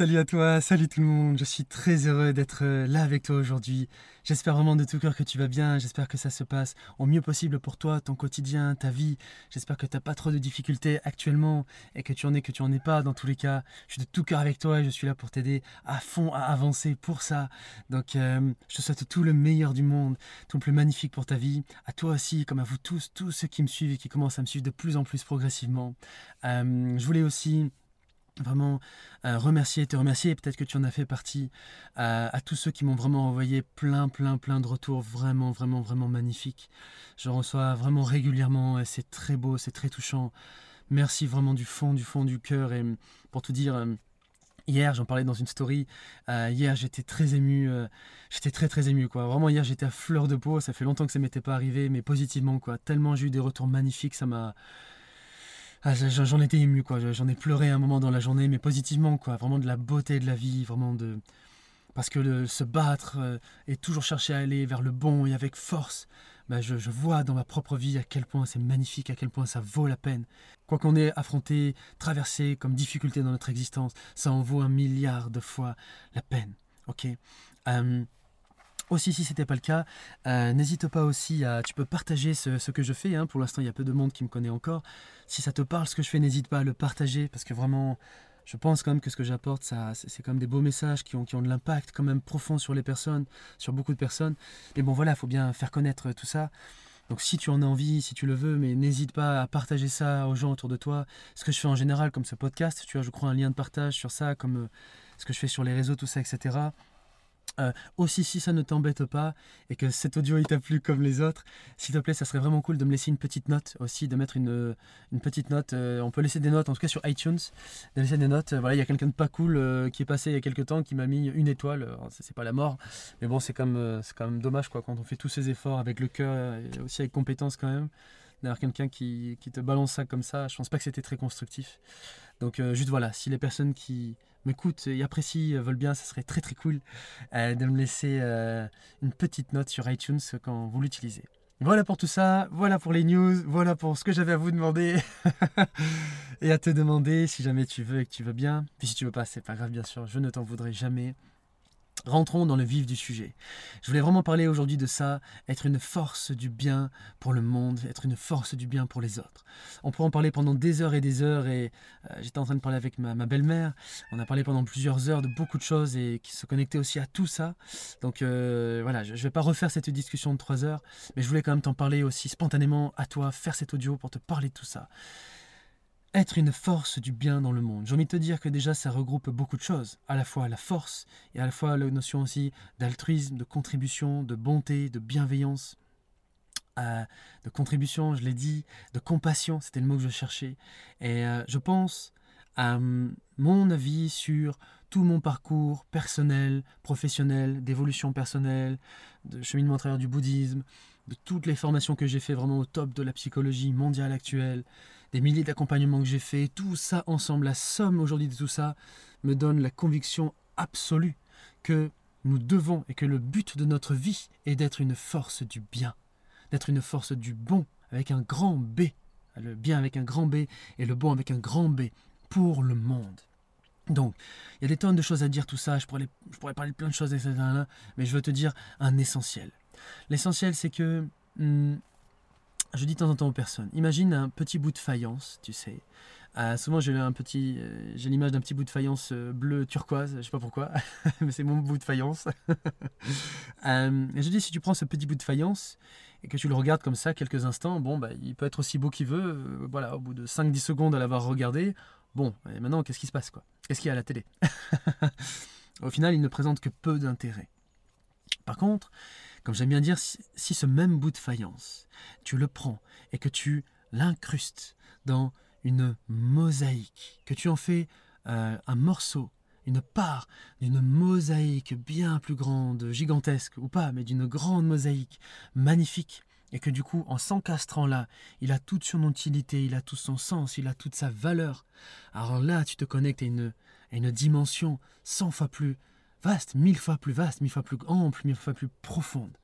Salut à toi, salut tout le monde. Je suis très heureux d'être euh, là avec toi aujourd'hui. J'espère vraiment de tout cœur que tu vas bien. J'espère que ça se passe au mieux possible pour toi, ton quotidien, ta vie. J'espère que tu n'as pas trop de difficultés actuellement et que tu en es, que tu en es pas dans tous les cas. Je suis de tout cœur avec toi et je suis là pour t'aider à fond à avancer pour ça. Donc, euh, je te souhaite tout le meilleur du monde, tout le plus magnifique pour ta vie. À toi aussi, comme à vous tous, tous ceux qui me suivent et qui commencent à me suivre de plus en plus progressivement. Euh, je voulais aussi vraiment euh, remercier, te remercier, peut-être que tu en as fait partie, euh, à tous ceux qui m'ont vraiment envoyé plein, plein, plein de retours vraiment, vraiment, vraiment magnifiques. Je reçois vraiment régulièrement et c'est très beau, c'est très touchant. Merci vraiment du fond, du fond du cœur. Et pour tout dire, euh, hier, j'en parlais dans une story, hier j'étais très ému, j'étais très, très ému, quoi. Vraiment, hier j'étais à fleur de peau, ça fait longtemps que ça m'était pas arrivé, mais positivement, quoi. Tellement j'ai eu des retours magnifiques, ça m'a ah, j'en étais ému, quoi. J'en ai pleuré un moment dans la journée, mais positivement, quoi. Vraiment de la beauté de la vie, vraiment de. Parce que se battre euh, et toujours chercher à aller vers le bon et avec force, bah, je, vois dans ma propre vie à quel point c'est magnifique, à quel point ça vaut la peine. Quoi qu'on ait affronté, traversé comme difficulté dans notre existence, ça en vaut un milliard de fois la peine. Ok? Euh, aussi, si ce n'était pas le cas, euh, n'hésite pas aussi à. Tu peux partager ce, que je fais. Hein. Pour l'instant, il y a peu de monde qui me connaît encore. Si ça te parle ce que je fais, n'hésite pas à le partager parce que vraiment, je pense quand même que ce que j'apporte, c'est quand même des beaux messages qui ont, qui ont de l'impact quand même profond sur les personnes, sur beaucoup de personnes. Mais bon, voilà, il faut bien faire connaître tout ça. Donc si tu en as envie, si tu le veux, mais n'hésite pas à partager ça aux gens autour de toi. Ce que je fais en général, comme ce podcast, tu as, je crois, un lien de partage sur ça, comme euh, ce que je fais sur les réseaux, tout ça, etc. Euh, aussi, si ça ne t'embête pas et que cet audio il t'a plu comme les autres, s'il te plaît, ça serait vraiment cool de me laisser une petite note aussi, de mettre une, une petite note. Euh, on peut laisser des notes, en tout cas sur iTunes, de laisser des notes. voilà, il y a quelqu'un de pas cool euh, qui est passé il y a quelques temps qui m'a mis une étoile. C'est pas la mort, mais bon, c'est quand, même, quand même dommage quoi, quand on fait tous ces efforts avec le cœur et aussi avec compétence quand même. D'avoir quelqu'un qui, qui, te balance ça comme ça, je pense pas que c'était très constructif. Donc, juste voilà, si les personnes qui m'écoutent et apprécient, euh, veulent bien, ça serait très très cool euh, de me laisser euh, une petite note sur iTunes quand vous l'utilisez. Voilà pour tout ça, voilà pour les news, voilà pour ce que j'avais à vous demander et à te demander si jamais tu veux et que tu veux bien. Puis si tu veux pas, c'est pas grave bien sûr, je ne t'en voudrais jamais. Rentrons dans le vif du sujet. Je voulais vraiment parler aujourd'hui de ça, être une force du bien pour le monde, être une force du bien pour les autres. On pourrait en parler pendant des heures et des heures et euh, j'étais en train de parler avec ma, belle-mère. On a parlé pendant plusieurs heures de beaucoup de choses et qui se connectaient aussi à tout ça. Donc euh, voilà, je ne vais pas refaire cette discussion de trois heures, mais je voulais quand même t'en parler aussi spontanément à toi, faire cet audio pour te parler de tout ça être une force du bien dans le monde. J'ai envie de te dire que déjà ça regroupe beaucoup de choses, à la fois la force et à la fois la notion aussi d'altruisme, de contribution, de bonté, de bienveillance, euh, de contribution, je l'ai dit, de compassion, c'était le mot que je cherchais. Et euh, je pense à hum, mon avis sur tout mon parcours personnel, professionnel, d'évolution personnelle, de cheminement à travers du bouddhisme, de toutes les formations que j'ai fait vraiment au top de la psychologie mondiale actuelle, des milliers d'accompagnements que j'ai fait, tout ça ensemble, la somme aujourd'hui de tout ça, me donne la conviction absolue que nous devons et que le but de notre vie est d'être une force du bien, d'être une force du bon avec un grand B, le bien avec un grand B et le bon avec un grand B pour le monde. Donc, il y a des tonnes de choses à dire, tout ça, je pourrais, je pourrais parler de plein de choses, etc. Mais je veux te dire un essentiel. L'essentiel, c'est que hmm, je dis de temps en temps aux personnes, imagine un petit bout de faïence, tu sais. Euh, souvent j'ai un petit, euh, j'ai l'image d'un petit bout de faïence euh, bleu turquoise, je sais pas pourquoi, mais c'est mon bout de faïence. et je dis si tu prends ce petit bout de faïence et que tu le regardes comme ça quelques instants, bon bah il peut être aussi beau qu'il veut. voilà, au bout de 5-10 secondes à l'avoir regardé, bon, et maintenant qu'est-ce qui se passe quoi? Qu'est-ce qu'il y a à la télé? Au final, il ne présente que peu d'intérêt. Par contre, comme j'aime bien dire, si, ce même bout de faïence, tu le prends et que tu l'incrustes dans une mosaïque, que tu en fais euh, un morceau, une part d'une mosaïque bien plus grande, gigantesque ou pas, mais d'une grande mosaïque magnifique, et que du coup, en s'encastrant là, il a toute son utilité, il a tout son sens, il a toute sa valeur. Alors là, tu te connectes à une, à une dimension cent fois plus vaste, mille fois plus vaste, mille fois plus ample, mille fois plus profonde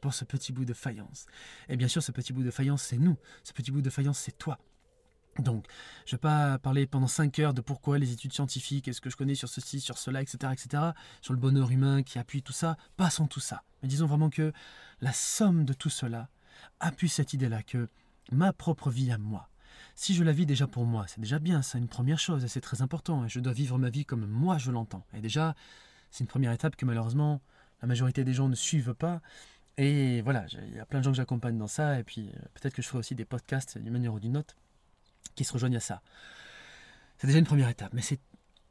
pour ce petit bout de faïence. Et bien sûr, ce petit bout de faïence, c'est nous. Ce petit bout de faïence, c'est toi. Donc, je ne vais pas parler pendant 5 heures de pourquoi les études scientifiques, est-ce que je connais sur ceci, sur cela, etc., etc., sur le bonheur humain qui appuie tout ça. Passons tout ça. Mais disons vraiment que la somme de tout cela appuie cette idée-là que ma propre vie à moi, si je la vis déjà pour moi, c'est déjà bien, c'est une première chose, et c'est très important, et je dois vivre ma vie comme moi je l'entends. Et déjà, c'est une première étape que malheureusement, la majorité des gens ne suivent pas. Et voilà, il y a plein de gens que j'accompagne dans ça, et puis euh, peut-être que je ferai aussi des podcasts d'une manière ou d'une autre qui se rejoignent à ça. C'est déjà une première étape, mais c'est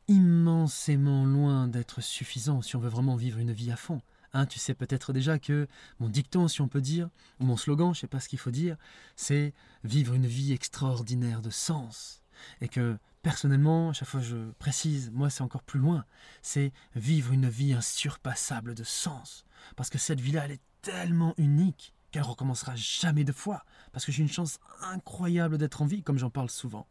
immensément loin d'être suffisant si on veut vraiment vivre une vie à fond. Hein, tu sais peut-être déjà que mon dicton, si on peut dire, ou mon slogan, je ne sais pas ce qu'il faut dire, c'est vivre une vie extraordinaire de sens. Et que personnellement, à chaque fois je précise, moi c'est encore plus loin, c'est vivre une vie insurpassable de sens. Parce que cette vie-là, elle est tellement unique qu'elle recommencera jamais deux fois. Parce que j'ai une chance incroyable d'être en vie, comme j'en parle souvent.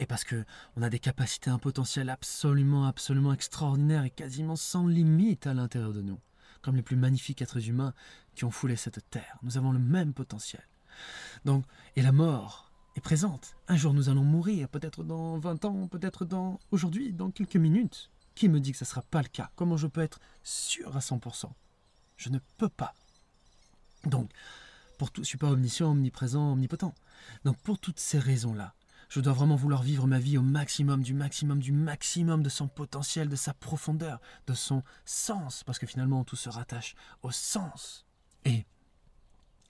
Et parce que on a des capacités, un potentiel absolument, absolument extraordinaire et quasiment sans limite à l'intérieur de nous, comme les plus magnifiques êtres humains qui ont foulé cette terre. Nous avons le même potentiel. Donc, et la mort présente. Un jour nous allons mourir, peut-être dans 20 ans, peut-être dans aujourd'hui, dans quelques minutes. Qui me dit que ce ne sera pas le cas? Comment je peux être sûr à 100% Je ne peux pas. Donc, pour tout, je ne suis pas omniscient, omniprésent, omnipotent. Donc pour toutes ces raisons-là, je dois vraiment vouloir vivre ma vie au maximum, du maximum, du maximum de son potentiel, de sa profondeur, de son sens, parce que finalement tout se rattache au sens. Et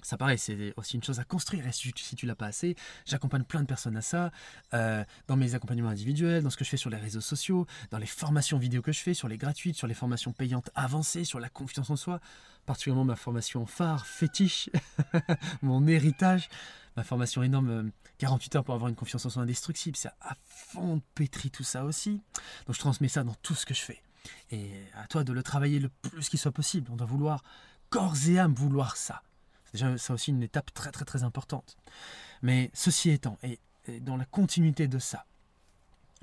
ça pareil, c'est aussi une chose à construire. Et si, tu l'as pas assez, j'accompagne plein de personnes à ça, euh, dans mes accompagnements individuels, dans ce que je fais sur les réseaux sociaux, dans les formations vidéo que je fais, sur les gratuites, sur les formations payantes avancées, sur la confiance en soi, particulièrement ma formation phare, fétiche, mon héritage ma formation énorme, 48 euh, heures pour avoir une confiance en soi indestructible, c'est à fond pétri tout ça aussi. Donc je transmets ça dans tout ce que je fais. Et à toi de le travailler le plus qu'il soit possible. On doit vouloir, corps et âme, vouloir ça. C'est aussi une étape très très très importante. Mais ceci étant, et, dans la continuité de ça,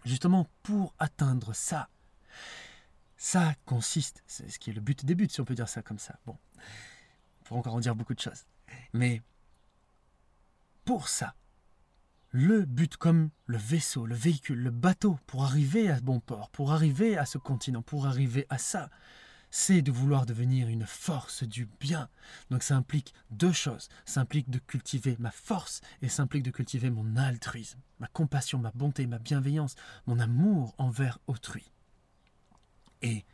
justement pour atteindre ça, ça consiste, c'est ce qui est le but des buts, si on peut dire ça comme ça. Bon, on encore en dire beaucoup de choses. Mais pour ça. Le but comme le vaisseau, le véhicule, le bateau pour arriver à bon port, pour arriver à ce continent, pour arriver à ça, c'est de vouloir devenir une force du bien. Donc ça implique deux choses. Ça implique de cultiver ma force et ça implique de cultiver mon altruisme, ma compassion, ma bonté, ma bienveillance, mon amour envers autrui. Et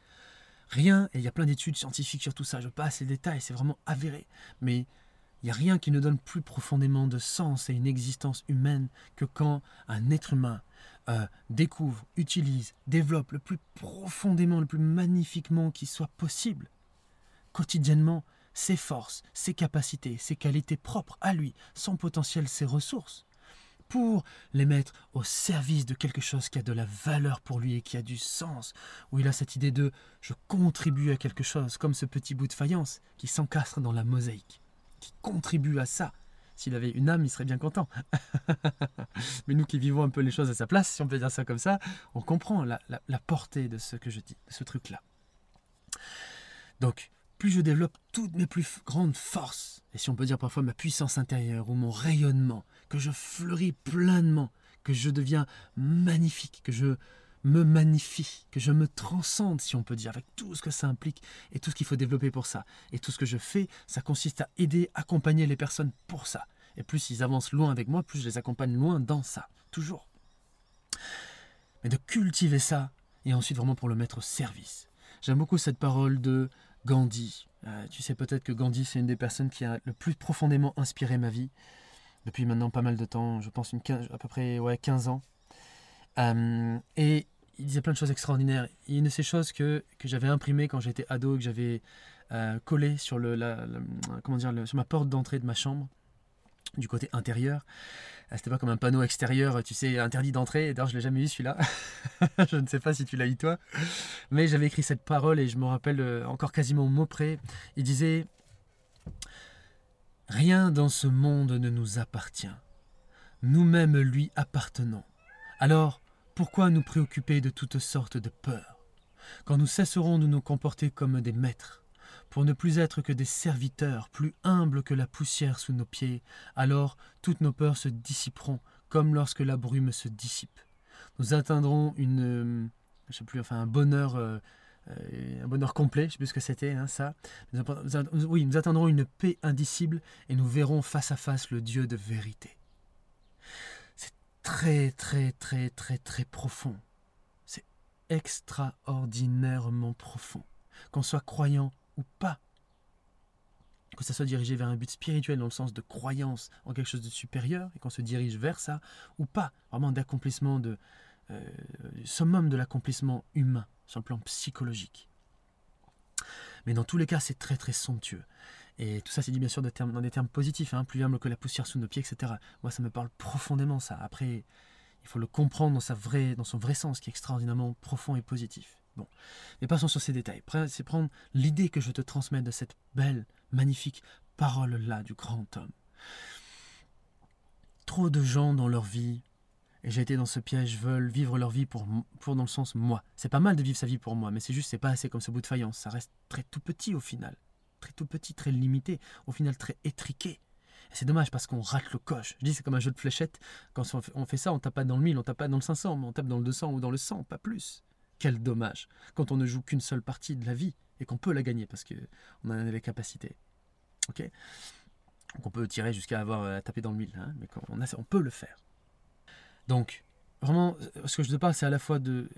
rien, et il y a plein d'études scientifiques sur tout ça, je passe les détails, c'est vraiment avéré, mais il n'y a rien qui ne donne plus profondément de sens à une existence humaine que quand un être humain euh, découvre, utilise, développe le plus profondément, le plus magnifiquement qui soit possible, quotidiennement, ses forces, ses capacités, ses qualités propres à lui, son potentiel, ses ressources, pour les mettre au service de quelque chose qui a de la valeur pour lui et qui a du sens, où il a cette idée de je contribue à quelque chose, comme ce petit bout de faïence qui s'encastre dans la mosaïque qui contribue à ça. S'il avait une âme, il serait bien content. Mais nous qui vivons un peu les choses à sa place, si on peut dire ça comme ça, on comprend la, portée de ce que je dis, de ce truc-là. Donc, plus je développe toutes mes plus grandes forces, et si on peut dire parfois ma puissance intérieure ou mon rayonnement, que je fleuris pleinement, que je deviens magnifique, que je me magnifie, que je me transcende, si on peut dire, avec tout ce que ça implique et tout ce qu'il faut développer pour ça. Et tout ce que je fais, ça consiste à aider, accompagner les personnes pour ça. Et plus ils avancent loin avec moi, plus je les accompagne loin dans ça, toujours. Mais de cultiver ça, et ensuite vraiment pour le mettre au service. J'aime beaucoup cette parole de Gandhi. Euh, tu sais peut-être que Gandhi, c'est une des personnes qui a le plus profondément inspiré ma vie, depuis maintenant pas mal de temps, je pense une à peu près ouais, 15 ans. Euh, et il disait plein de choses extraordinaires. Il y a une de ces choses que, que j'avais imprimées quand j'étais ado, que j'avais euh, collé sur, le, la, comment dire, sur ma porte d'entrée de ma chambre, du côté intérieur. Euh, c'était pas comme un panneau extérieur, tu sais, interdit d'entrée. D'ailleurs, je l'ai jamais eu celui-là. je ne sais pas si tu l'as eu toi. Mais j'avais écrit cette parole et je me rappelle encore quasiment au mot près. Il disait Rien dans ce monde ne nous appartient. Nous-mêmes lui appartenons. Alors, pourquoi nous préoccuper de toutes sortes de peurs Quand nous cesserons de nous comporter comme des maîtres, pour ne plus être que des serviteurs, plus humbles que la poussière sous nos pieds, alors toutes nos peurs se dissiperont comme lorsque la brume se dissipe. Nous atteindrons une, je sais plus, enfin un bonheur, euh, euh, un bonheur complet. Je sais plus ce que c'était, hein, ça. oui, nous atteindrons une paix indicible et nous verrons face à face le Dieu de vérité. Très, très, très, très, très profond. C'est extraordinairement profond. Qu'on soit croyant ou pas, que ça soit dirigé vers un but spirituel dans le sens de croyance en quelque chose de supérieur et qu'on se dirige vers ça, ou pas, vraiment d'accomplissement, de euh, summum de l'accomplissement humain sur le plan psychologique. Mais dans tous les cas, c'est très très somptueux. Et tout ça, c'est dit bien sûr dans des termes positifs, hein, plus humble que la poussière sous nos pieds, etc. Moi, ça me parle profondément, ça. Après, il faut le comprendre dans, sa vraie, dans son vrai sens, qui est extraordinairement profond et positif. Bon, mais passons sur ces détails. C'est prendre l'idée que je te transmets de cette belle, magnifique parole-là du grand homme. Trop de gens dans leur vie, et j'ai été dans ce piège, veulent vivre leur vie pour, pour dans le sens moi. C'est pas mal de vivre sa vie pour moi, mais c'est juste, c'est pas assez comme ce bout de faïence. Ça reste très tout petit au final. Très tout petit, très limité, au final très étriqué. C'est dommage parce qu'on rate le coche. Je dis c'est comme un jeu de fléchettes. Quand on fait ça, on tape pas dans le 1000, on tape pas dans le 500, mais on tape dans le 200 ou dans le 100, pas plus. Quel dommage quand on ne joue qu'une seule partie de la vie et qu'on peut la gagner parce qu'on en a les capacités. Ok? Donc on peut tirer jusqu'à avoir à taper dans le 1000, hein, mais on, a, on peut le faire. Donc, vraiment, ce que je te parle, c'est à la fois de.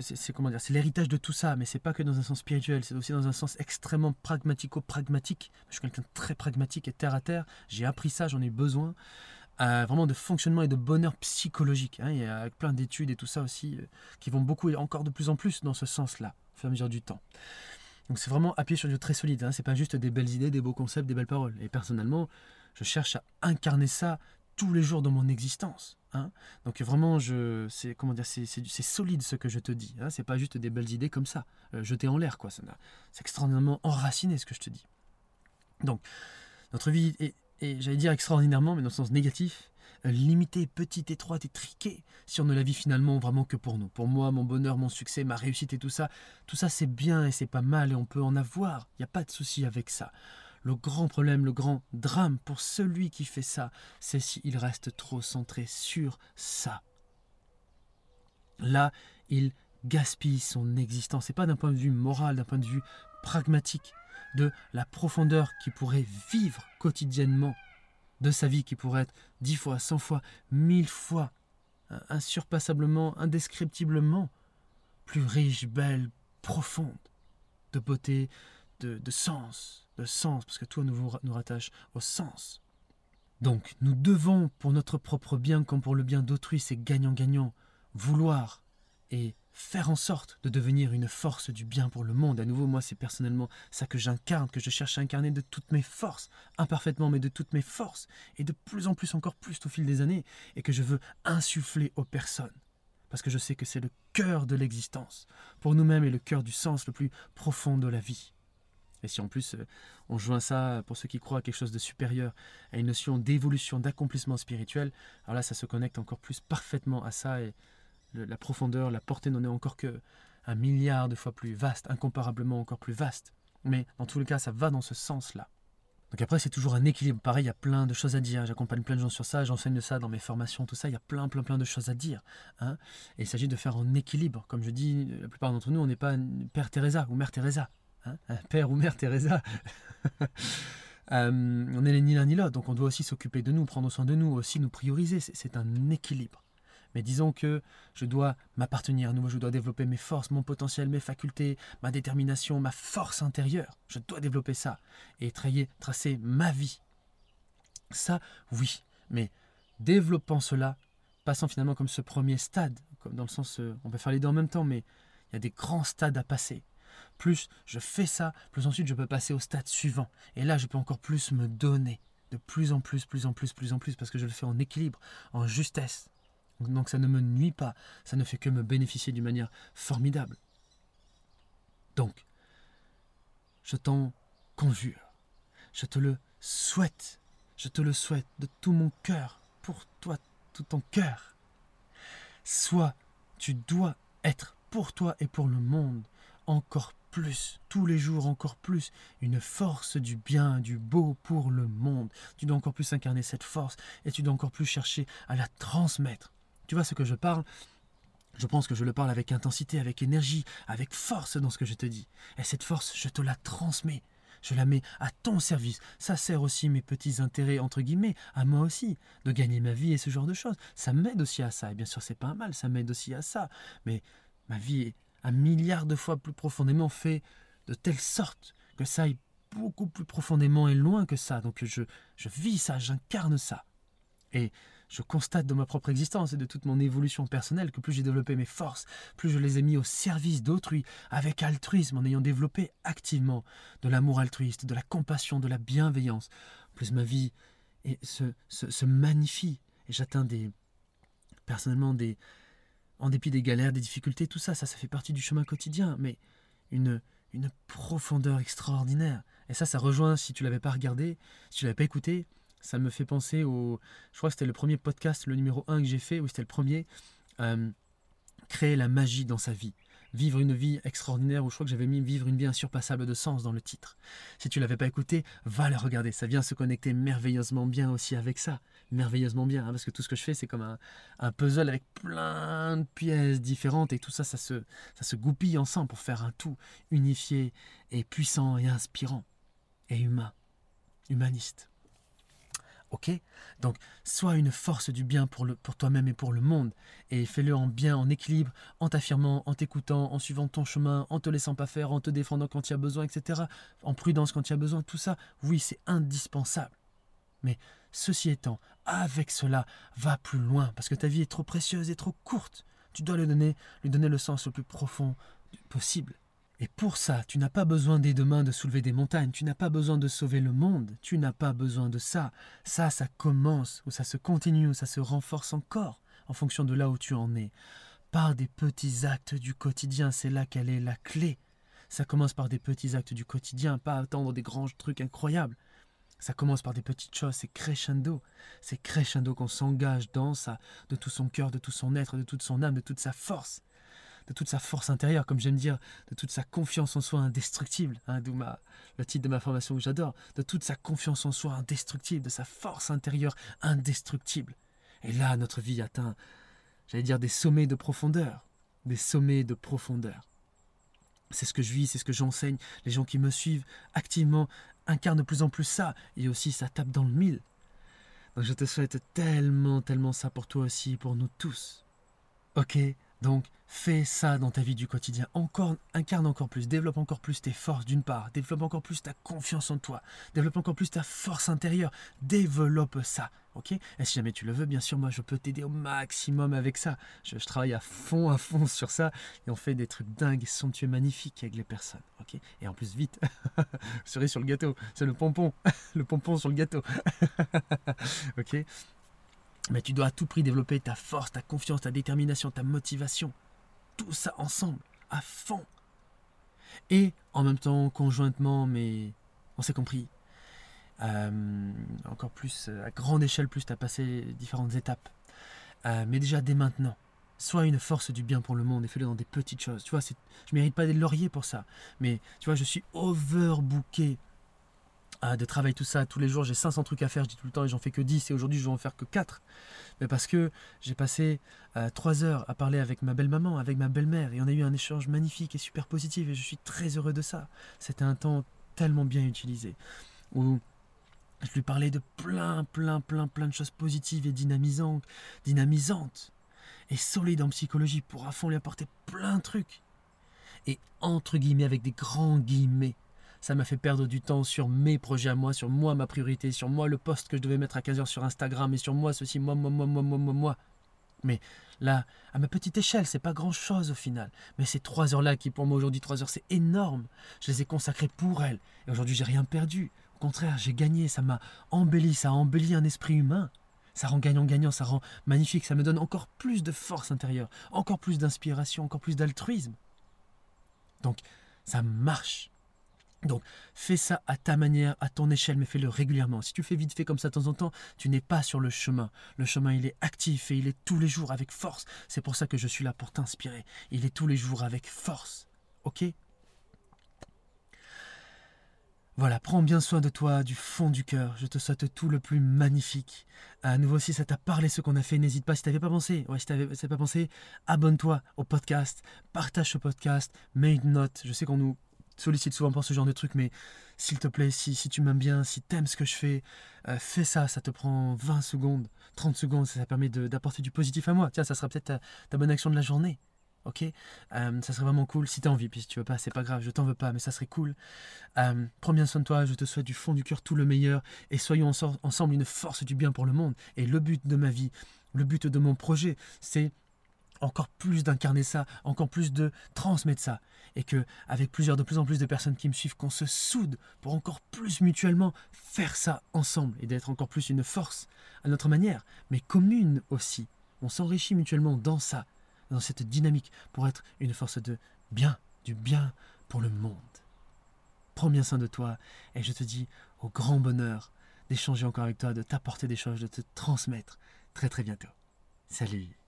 C'est comment dire C'est l'héritage de tout ça, mais c'est pas que dans un sens spirituel, c'est aussi dans un sens extrêmement pragmatico-pragmatique. Je suis quelqu'un de très pragmatique et terre à terre. J'ai appris ça, j'en ai besoin vraiment de fonctionnement et de bonheur psychologique. Hein. Il y a plein d'études et tout ça aussi euh, qui vont beaucoup et encore de plus en plus dans ce sens-là, au fur et à mesure du temps. Donc c'est vraiment appuyé sur du très solide. Hein. C'est pas juste des belles idées, des beaux concepts, des belles paroles. Et personnellement, je cherche à incarner ça tous les jours dans mon existence. Hein. Donc vraiment, je, c'est comment dire, c'est, solide ce que je te dis. Hein. C'est pas juste des belles idées comme ça, euh, jetées en l'air quoi. c'est extraordinairement enraciné ce que je te dis. Donc notre vie est, j'allais dire extraordinairement, mais dans le sens négatif, euh, limitée, petite, étroite et triquée, si on ne la vit finalement vraiment que pour nous. Pour moi, mon bonheur, mon succès, ma réussite et tout ça, tout ça c'est bien et c'est pas mal et on peut en avoir, il n'y a pas de souci avec ça. Le grand problème, le grand drame pour celui qui fait ça, c'est s'il reste trop centré sur ça. Là, il gaspille son existence, et pas d'un point de vue moral, d'un point de vue pragmatique de la profondeur qui pourrait vivre quotidiennement de sa vie, qui pourrait être dix fois, cent fois, mille fois, insurpassablement, indescriptiblement plus riche, belle, profonde, de beauté, de, sens, de sens, parce que tout nous, nous rattache au sens. Donc, nous devons, pour notre propre bien comme pour le bien d'autrui, c'est gagnant-gagnant, vouloir et faire en sorte de devenir une force du bien pour le monde. À nouveau, moi, c'est personnellement ça que j'incarne, que je cherche à incarner de toutes mes forces, imparfaitement, mais de toutes mes forces, et de plus en plus, encore plus au fil des années, et que je veux insuffler aux personnes. Parce que je sais que c'est le cœur de l'existence, pour nous-mêmes et le cœur du sens le plus profond de la vie. Et si en plus euh, on joint ça, pour ceux qui croient à quelque chose de supérieur, à une notion d'évolution, d'accomplissement spirituel, alors là ça se connecte encore plus parfaitement à ça et la profondeur, la portée n'en est encore que un milliard de fois plus vaste, incomparablement encore plus vaste. Mais dans tous les cas, ça va dans ce sens-là. Donc après, c'est toujours un équilibre. Pareil, il y a plein de choses à dire. J'accompagne plein de gens sur ça, j'enseigne ça dans mes formations, tout ça. Il y a plein, plein, plein de choses à dire. Hein. Et il s'agit de faire en équilibre. Comme je dis, la plupart d'entre nous, on n'est pas Père Teresa ou Mère Teresa. Hein. Père ou Mère Teresa. Euh, on n'est ni l'un ni l'autre. Donc on doit aussi s'occuper de nous, prendre soin de nous, aussi nous prioriser. C'est un équilibre. Mais disons que je dois m'appartenir à nouveau, je dois développer mes forces, mon potentiel, mes facultés, ma détermination, ma force intérieure. Je dois développer ça et trayer, tracer ma vie. Ça, oui. Mais développant cela, passant finalement comme ce premier stade, comme dans le sens, euh, on peut faire les deux en même temps, mais il y a des grands stades à passer. Plus je fais ça, plus ensuite je peux passer au stade suivant. Et là, je peux encore plus me donner, de plus en plus, plus en plus, plus en plus, parce que je le fais en équilibre, en justesse. Donc ça ne me nuit pas, ça ne fait que me bénéficier d'une manière formidable. Donc, je t'en conjure, je te le souhaite, je te le souhaite de tout mon cœur, pour toi, tout ton cœur. Soit tu dois être pour toi et pour le monde encore plus, tous les jours encore plus, une force du bien, du beau pour le monde. Tu dois encore plus incarner cette force et tu dois encore plus chercher à la transmettre. Tu vois ce que je parle? Je pense que je le parle avec intensité, avec énergie, avec force dans ce que je te dis. Et cette force, je te la transmets. Je la mets à ton service. Ça sert aussi mes petits intérêts, entre guillemets, à moi aussi, de gagner ma vie et ce genre de choses. Ça m'aide aussi à ça. Et bien sûr, c'est pas un mal, ça m'aide aussi à ça. Mais ma vie un milliard de fois plus profondément fait de telle sorte que ça aille beaucoup plus profondément et loin que ça. Donc je, je vis ça, j'incarne ça. Et je constate dans ma propre existence et de toute mon évolution personnelle que plus j'ai développé mes forces, plus je les ai mis au service d'autrui, avec altruisme, en ayant développé activement de l'amour altruiste, de la compassion, de la bienveillance, plus ma vie se, se, magnifie et j'atteins des, personnellement, des, en dépit des galères, des difficultés, tout ça, ça, fait partie du chemin quotidien, mais une, une profondeur extraordinaire. Et ça, ça rejoint, si tu l'avais pas regardé, si tu l'avais pas écouté, ça me fait penser au. Je crois que c'était le premier podcast, le numéro 1 que j'ai fait, ou c'était le premier. Euh, créer la magie dans sa vie. Vivre une vie extraordinaire, ou je crois que j'avais mis vivre une vie insurpassable de sens dans le titre. Si tu l'avais pas écouté, va le regarder. Ça vient se connecter merveilleusement bien aussi avec ça. Merveilleusement bien, hein, parce que tout ce que je fais, c'est comme un, un, puzzle avec plein de pièces différentes, et tout ça, ça se, ça se goupille ensemble pour faire un tout unifié et puissant et inspirant et humain, humaniste. Ok? Donc, sois une force du bien pour, pour toi-même et pour le monde. Et fais-le en bien, en équilibre, en t'affirmant, en t'écoutant, en suivant ton chemin, en te laissant pas faire, en te défendant quand il y a besoin, etc. En prudence quand il y a besoin, tout ça, oui, c'est indispensable. Mais ceci étant, avec cela, va plus loin, parce que ta vie est trop précieuse et trop courte. Tu dois donner, lui donner le sens le plus profond possible. Et pour ça, tu n'as pas besoin des deux mains de soulever des montagnes, tu n'as pas besoin de sauver le monde, tu n'as pas besoin de ça. Ça, ça commence, ou ça se continue, ou ça se renforce encore, en fonction de là où tu en es. Par des petits actes du quotidien, c'est là qu'elle est la clé. Ça commence par des petits actes du quotidien, pas attendre des grands trucs incroyables. Ça commence par des petites choses, c'est crescendo. C'est crescendo qu'on s'engage dans ça, de tout son cœur, de tout son être, de toute son âme, de toute sa force de toute sa force intérieure, comme j'aime dire, de toute sa confiance en soi indestructible, hein, d'où le titre de ma formation que j'adore, de toute sa confiance en soi indestructible, de sa force intérieure indestructible. Et là, notre vie atteint, j'allais dire, des sommets de profondeur, des sommets de profondeur. C'est ce que je vis, c'est ce que j'enseigne. Les gens qui me suivent activement incarnent de plus en plus ça, et aussi ça tape dans le mille. Donc je te souhaite tellement, tellement ça pour toi aussi, pour nous tous. Ok? Donc, fais ça dans ta vie du quotidien. Encore, incarne encore plus, développe encore plus tes forces d'une part, développe encore plus ta confiance en toi, développe encore plus ta force intérieure. Développe ça, ok? Et si jamais tu le veux, bien sûr, moi je peux t'aider au maximum avec ça. Je, travaille à fond, à fond sur ça et on fait des trucs dingues, somptueux, magnifiques avec les personnes, ok? Et en plus, vite, cerise sur le gâteau, c'est le pompon, le pompon sur le gâteau, ok? Mais tu dois à tout prix développer ta force, ta confiance, ta détermination, ta motivation. Tout ça ensemble, à fond. Et en même temps, conjointement, mais on s'est compris, euh, encore plus, à grande échelle, plus tu as passé différentes étapes. Euh, mais déjà dès maintenant, sois une force du bien pour le monde et fais-le dans des petites choses. Tu vois, je ne mérite pas des lauriers pour ça. Mais tu vois, je suis overbooké de travail, tout ça, tous les jours, j'ai 500 trucs à faire, je dis tout le temps, et j'en fais que 10, et aujourd'hui, je vais en faire que 4. Mais parce que j'ai passé euh, 3 heures à parler avec ma belle-maman, avec ma belle-mère, et on a eu un échange magnifique et super positif, et je suis très heureux de ça. C'était un temps tellement bien utilisé, où je lui parlais de plein, plein, plein, plein de choses positives et dynamisantes, dynamisantes, et solides en psychologie, pour à fond lui apporter plein de trucs. Et entre guillemets, avec des grands guillemets, ça m'a fait perdre du temps sur mes projets à moi, sur moi, ma priorité, sur moi, le post que je devais mettre à 15h sur Instagram, et sur moi, ceci, moi, moi, moi, moi, moi, moi, moi. Mais là, à ma petite échelle, c'est pas grand chose au final. Mais ces trois heures-là, qui pour moi aujourd'hui, trois heures, c'est énorme. Je les ai consacrées pour elle. Et aujourd'hui, j'ai rien perdu. Au contraire, j'ai gagné. Ça m'a embelli. Ça a embelli un esprit humain. Ça rend gagnant-gagnant. Ça rend magnifique. Ça me donne encore plus de force intérieure. Encore plus d'inspiration. Encore plus d'altruisme. Donc, ça marche. Donc fais ça à ta manière, à ton échelle, mais fais-le régulièrement. Si tu fais vite fait comme ça de temps en temps, tu n'es pas sur le chemin. Le chemin, il est actif et il est tous les jours avec force. C'est pour ça que je suis là pour t'inspirer. Il est tous les jours avec force. Ok? Voilà, prends bien soin de toi du fond du cœur. Je te souhaite tout le plus magnifique. À nouveau, si ça t'a parlé ce qu'on a fait, n'hésite pas. Si t'avais pas pensé, ouais, si t'avais pas pensé, abonne-toi au podcast, partage ce podcast, mets une note. Je sais qu'on nous sollicite souvent pour ce genre de truc, mais s'il te plaît, si, tu m'aimes bien, si t'aimes ce que je fais, euh, fais ça. Ça te prend 20 secondes, 30 secondes. Ça, permet d'apporter du positif à moi. Tiens, ça sera peut-être ta bonne action de la journée ok? Euh, Ça serait vraiment cool si tu as envie, puis si tu veux pas, c'est pas grave, je t'en veux pas, mais ça serait cool. Euh, prends bien soin de toi, je te souhaite du fond du cœur tout le meilleur, et soyons ensemble une force du bien pour le monde. Et le but de ma vie, le but de mon projet, c'est encore plus d'incarner ça, encore plus de transmettre ça, et que avec plusieurs de plus en plus de personnes qui me suivent, qu'on se soude pour encore plus mutuellement faire ça ensemble et d'être encore plus une force à notre manière, mais commune aussi. On s'enrichit mutuellement dans ça dans cette dynamique pour être une force de bien, du bien pour le monde. Prends bien soin de toi et je te dis au grand bonheur d'échanger encore avec toi, de t'apporter des choses, de te transmettre très très bientôt. Salut